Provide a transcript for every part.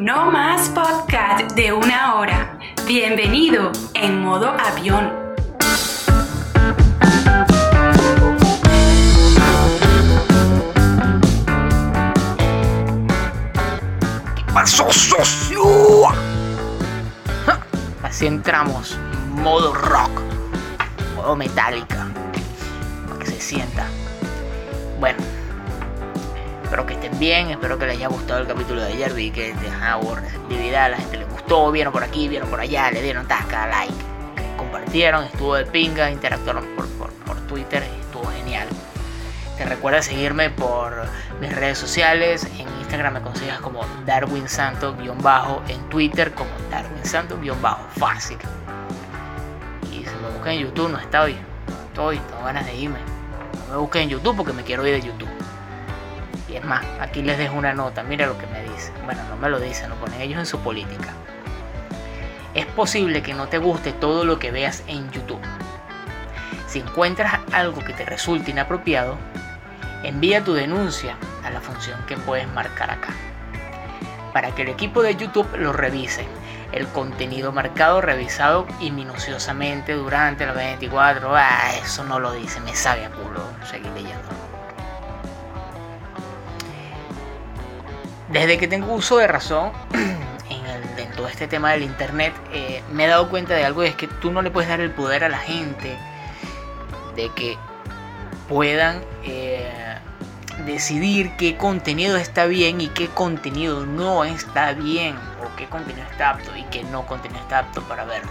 No más podcast de una hora. Bienvenido en modo avión. pasó, socio? Así entramos, modo rock, modo metálica, para que se sienta. Bueno, espero que estén bien, espero que les haya gustado el capítulo de ayer, vi que dejaba receptividad, a la gente le gustó, vieron por aquí, vieron por allá, le dieron tasca, like, compartieron, estuvo de pinga, interactuaron por, por, por Twitter, estuvo genial. Te recuerda seguirme por mis redes sociales. En Instagram me consigues como Darwin Santo-bajo. En Twitter como Darwin Santo-bajo. Fácil. Y si me buscan en YouTube, no estoy. Estoy, tengo ganas de irme. No me busquen en YouTube porque me quiero ir de YouTube. Y es más, aquí les dejo una nota. Mira lo que me dice. Bueno, no me lo dicen, lo ponen ellos en su política. Es posible que no te guste todo lo que veas en YouTube. Si encuentras algo que te resulte inapropiado, envía tu denuncia a la función que puedes marcar acá. Para que el equipo de YouTube lo revise. El contenido marcado, revisado y minuciosamente durante las 24 ah, eso no lo dice, me sabe a culo seguir leyendo. Desde que tengo uso de razón en, todo este tema del internet, eh, me he dado cuenta de algo es que tú no le puedes dar el poder a la gente de que puedan eh, decidir qué contenido está bien y qué contenido no está bien o qué contenido está apto y qué no contenido está apto para ver.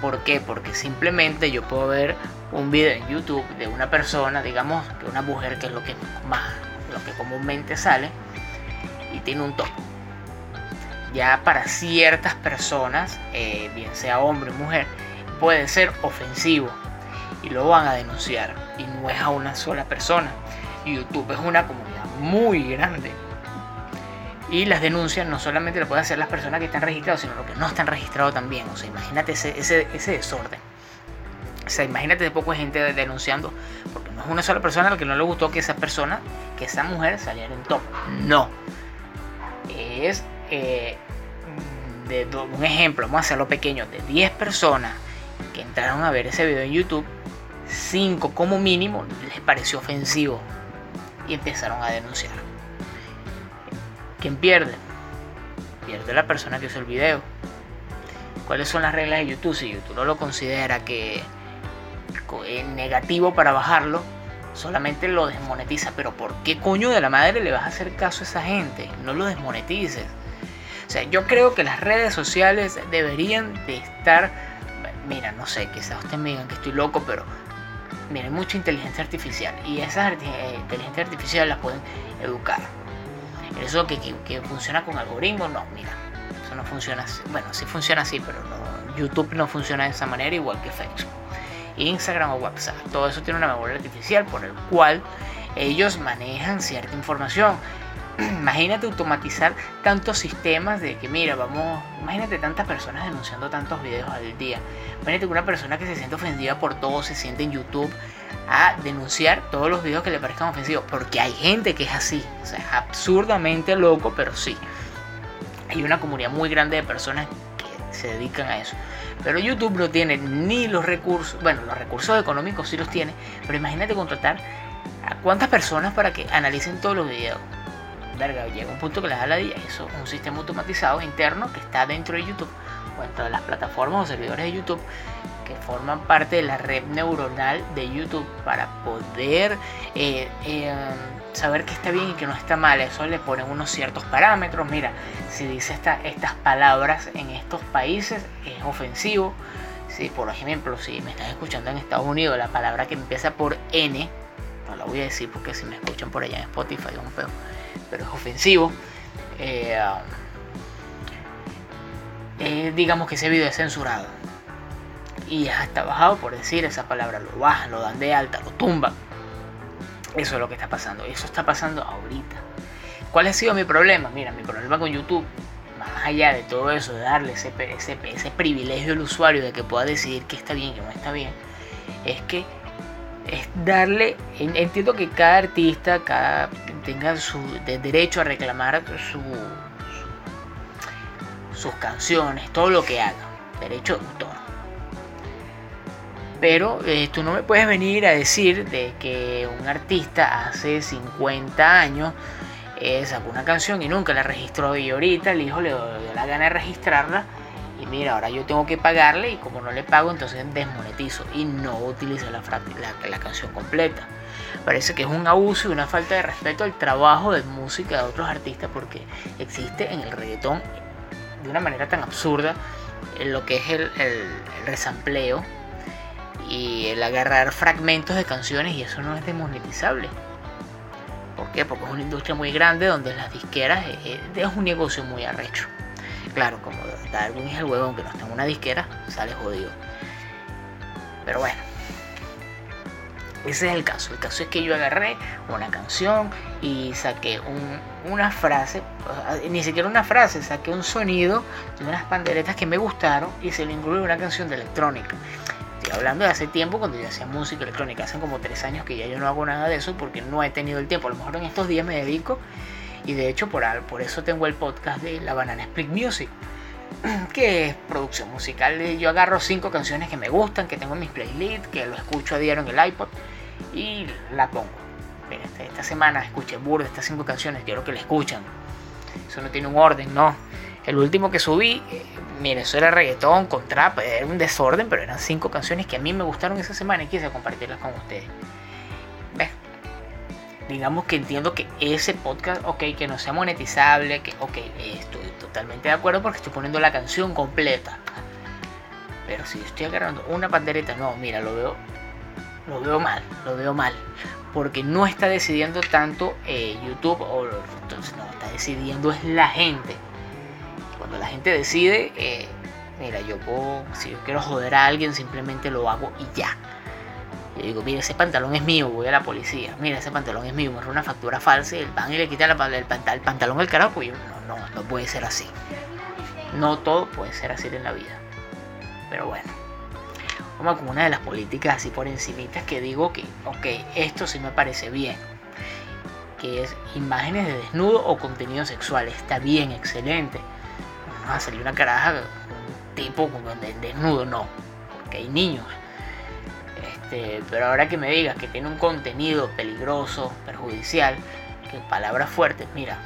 ¿Por qué? Porque simplemente yo puedo ver un video en YouTube de una persona, digamos que una mujer que es lo que más, lo que comúnmente sale y tiene un top. Ya para ciertas personas, eh, bien sea hombre o mujer, puede ser ofensivo y lo van a denunciar y no es a una sola persona YouTube es una comunidad muy grande. Y las denuncias no solamente las pueden hacer las personas que están registradas, sino los que no están registrados también. O sea, imagínate ese, desorden. O sea, imagínate de poco gente denunciando, porque no es una sola persona a la que no le gustó que esa persona, que esa mujer saliera en top. No. Es eh, de, un ejemplo, vamos a hacerlo pequeño, de 10 personas que entraron a ver ese video en YouTube, 5 como mínimo les pareció ofensivo y empezaron a denunciar. ¿Quién pierde? Pierde la persona que hizo el video. ¿Cuáles son las reglas de YouTube? Si YouTube no lo considera que es negativo para bajarlo, solamente lo desmonetiza. Pero ¿por qué coño de la madre le vas a hacer caso a esa gente? No lo desmonetices. O sea, yo creo que las redes sociales deberían de estar... Mira, no sé, quizás ustedes me digan que estoy loco, pero miren, mucha inteligencia artificial y esas eh, inteligencia artificial las pueden educar. Eso que, que, funciona con algoritmos, no, mira, eso no funciona así. Bueno, sí funciona así, pero no, YouTube no funciona de esa manera igual que Facebook. Instagram o WhatsApp, todo eso tiene una memoria artificial por el cual ellos manejan cierta información. imagínate automatizar tantos sistemas de que, mira, vamos, imagínate tantas personas denunciando tantos videos al día. Imagínate una persona que se siente ofendida por todo se siente en YouTube a denunciar todos los videos que le parezcan ofensivos. Porque hay gente que es así, o sea, es absurdamente loco, pero sí. Hay una comunidad muy grande de personas se dedican a eso. Pero YouTube no tiene ni los recursos, bueno, los recursos económicos sí los tiene, pero imagínate contratar a cuántas personas para que analicen todos los videos verga, llega un punto que les da la día. Eso es un sistema automatizado interno que está dentro de YouTube o dentro de las plataformas o servidores de YouTube que forman parte de la red neuronal de YouTube para poder eh, eh, saber que está bien y que no está mal. Eso le ponen unos ciertos parámetros. Mira, si dice esta, estas palabras en estos países es ofensivo. Si, por ejemplo, si me estás escuchando en Estados Unidos, la palabra que empieza por N, no la voy a decir porque si me escuchan por allá en Spotify, un pedo pero es ofensivo. Eh, digamos que ese video es censurado. Y ya está bajado por decir esa palabra. Lo bajan, lo dan de alta, lo tumban. Eso es lo que está pasando. Eso está pasando ahorita. ¿Cuál ha sido mi problema? Mira, mi problema con YouTube, más allá de todo eso, de darle ese, ese, ese privilegio al usuario de que pueda decidir qué está bien y qué no está bien, es que es darle, entiendo que cada artista cada, tenga su derecho a reclamar su, sus canciones, todo lo que haga. Derecho de autor. Pero eh, tú no me puedes venir a decir de que un artista hace 50 años eh, sacó una canción y nunca la registró y ahorita el hijo le dio la gana de registrarla y mira, ahora yo tengo que pagarle y como no le pago entonces desmonetizo y no utilizo la, canción completa. Parece que es un abuso y una falta de respeto al trabajo de música de otros artistas porque existe en el reggaetón de una manera tan absurda en lo que es el, el, el resampleo y el agarrar fragmentos de canciones y eso no es desmonetizable. ¿Por qué? Porque es una industria muy grande donde las disqueras es, un negocio muy arrecho. Claro, como Darwin es el huevón que no está en una disquera, sale jodido. Pero bueno, ese es el caso. El caso es que yo agarré una canción y saqué una frase, ni siquiera una frase, saqué un sonido de unas panderetas que me gustaron y se le incluyó una canción de electrónica hablando de hace tiempo cuando yo hacía música electrónica, hace como tres años que ya yo no hago nada de eso porque no he tenido el tiempo. A lo mejor en estos días me dedico y de hecho por, por eso tengo el podcast de La Banana Split Music, que es producción musical. Yo agarro cinco canciones que me gustan, que tengo en mis playlists, que lo escucho a diario en el iPod y la pongo. Este, esta semana escuché burda estas cinco canciones, quiero que la escuchan. Eso no tiene un orden, no. El último que subí, eh, mire, eso era reggaetón con trap, era un desorden, pero eran cinco canciones que a mí me gustaron esa semana y quise compartirlas con ustedes. ¿Ves? Digamos que entiendo que ese podcast, ok, que no sea monetizable, que, ok, estoy totalmente de acuerdo porque estoy poniendo la canción completa. Pero si estoy agarrando una pandereta, no, mira, lo veo, lo veo mal, lo veo mal. Porque no está decidiendo tanto eh, YouTube, o entonces no, está decidiendo es la gente cuando la gente decide, eh, mira, yo puedo, si yo quiero joder a alguien, simplemente lo hago y ya. Yo digo, mira, ese pantalón es mío, voy a la policía. Mira, ese pantalón es mío, me una factura falsa y el van y le quita el, pantalón al carajo. Pues no, no, no puede ser así. No todo puede ser así en la vida. Pero bueno. Vamos con una de las políticas así por encimitas que digo que, ok, esto sí me parece bien. Que es imágenes de desnudo o contenido sexual. Está bien, excelente a salir una caraja, un tipo desnudo, no, porque hay niños. Este, pero ahora que me digas que tiene un contenido peligroso, perjudicial, que palabras fuertes, mira,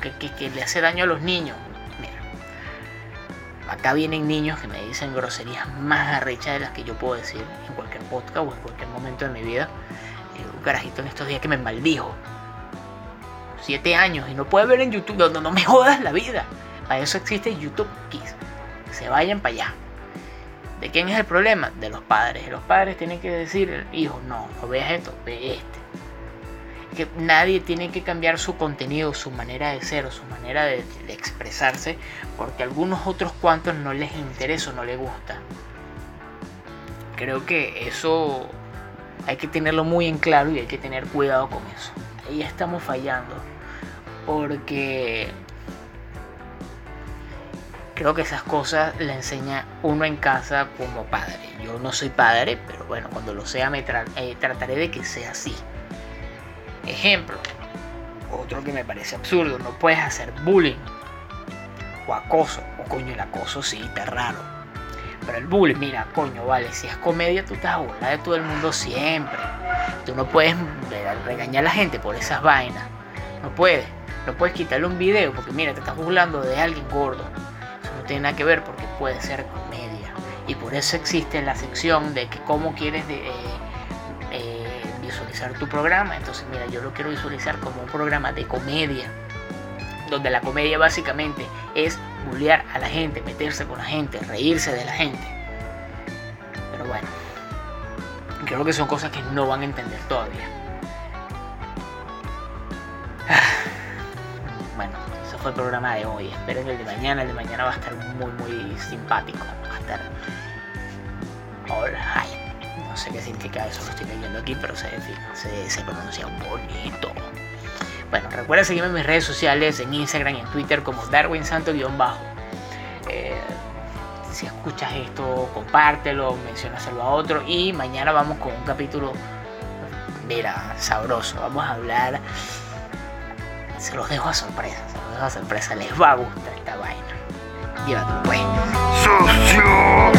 que, le hace daño a los niños, mira. Acá vienen niños que me dicen groserías más arrechas de las que yo puedo decir en cualquier podcast o en cualquier momento de mi vida. un carajito en estos días que me maldijo. Siete años y no puede ver en YouTube. No, no me jodas la vida. Para eso existe YouTube Kids. Se vayan para allá. ¿De quién es el problema? De los padres. Los padres tienen que decir, hijo, no, no veas esto, ve este. Que nadie tiene que cambiar su contenido, su manera de ser o su manera de, expresarse, porque a algunos otros cuantos no les interesa o no les gusta. Creo que eso hay que tenerlo muy en claro y hay que tener cuidado con eso. Ahí estamos fallando. Porque creo que esas cosas le enseña uno en casa como padre. Yo no soy padre, pero bueno, cuando lo sea me eh, trataré de que sea así. Ejemplo, otro que me parece absurdo, no puedes hacer bullying o acoso, o coño el acoso sí, está raro. Pero el bullying, mira, coño, vale, si es comedia tú estás a burlar de todo el mundo siempre. Tú no puedes regañar a la gente por esas vainas. No puedes. No puedes quitarle un video porque mira, te estás burlando de alguien gordo tiene nada que ver porque puede ser comedia. Y por eso existe la sección de que cómo quieres eh, eh, visualizar tu programa. Entonces, mira, yo lo quiero visualizar como un programa de comedia. Donde la comedia básicamente es bullear a la gente, meterse con la gente, reírse de la gente. Pero bueno, creo que son cosas que no van a entender todavía. El programa de hoy. Esperen el de mañana. El de mañana va a estar muy, muy simpático. Va a estar. Alright. No sé qué significa eso, lo estoy leyendo aquí, pero se, pronuncia bonito. Bueno, recuerda seguirme en mis redes sociales, en Instagram y en Twitter como Darwin Santo-bajo. Eh, si escuchas esto, compártelo, mencionaselo a otro. Y mañana vamos con un capítulo, mira, sabroso. Vamos a hablar, se los dejo a sorpresa sorpresa, les va a gustar esta vaina. Llévatelo, pues. ¡Socio!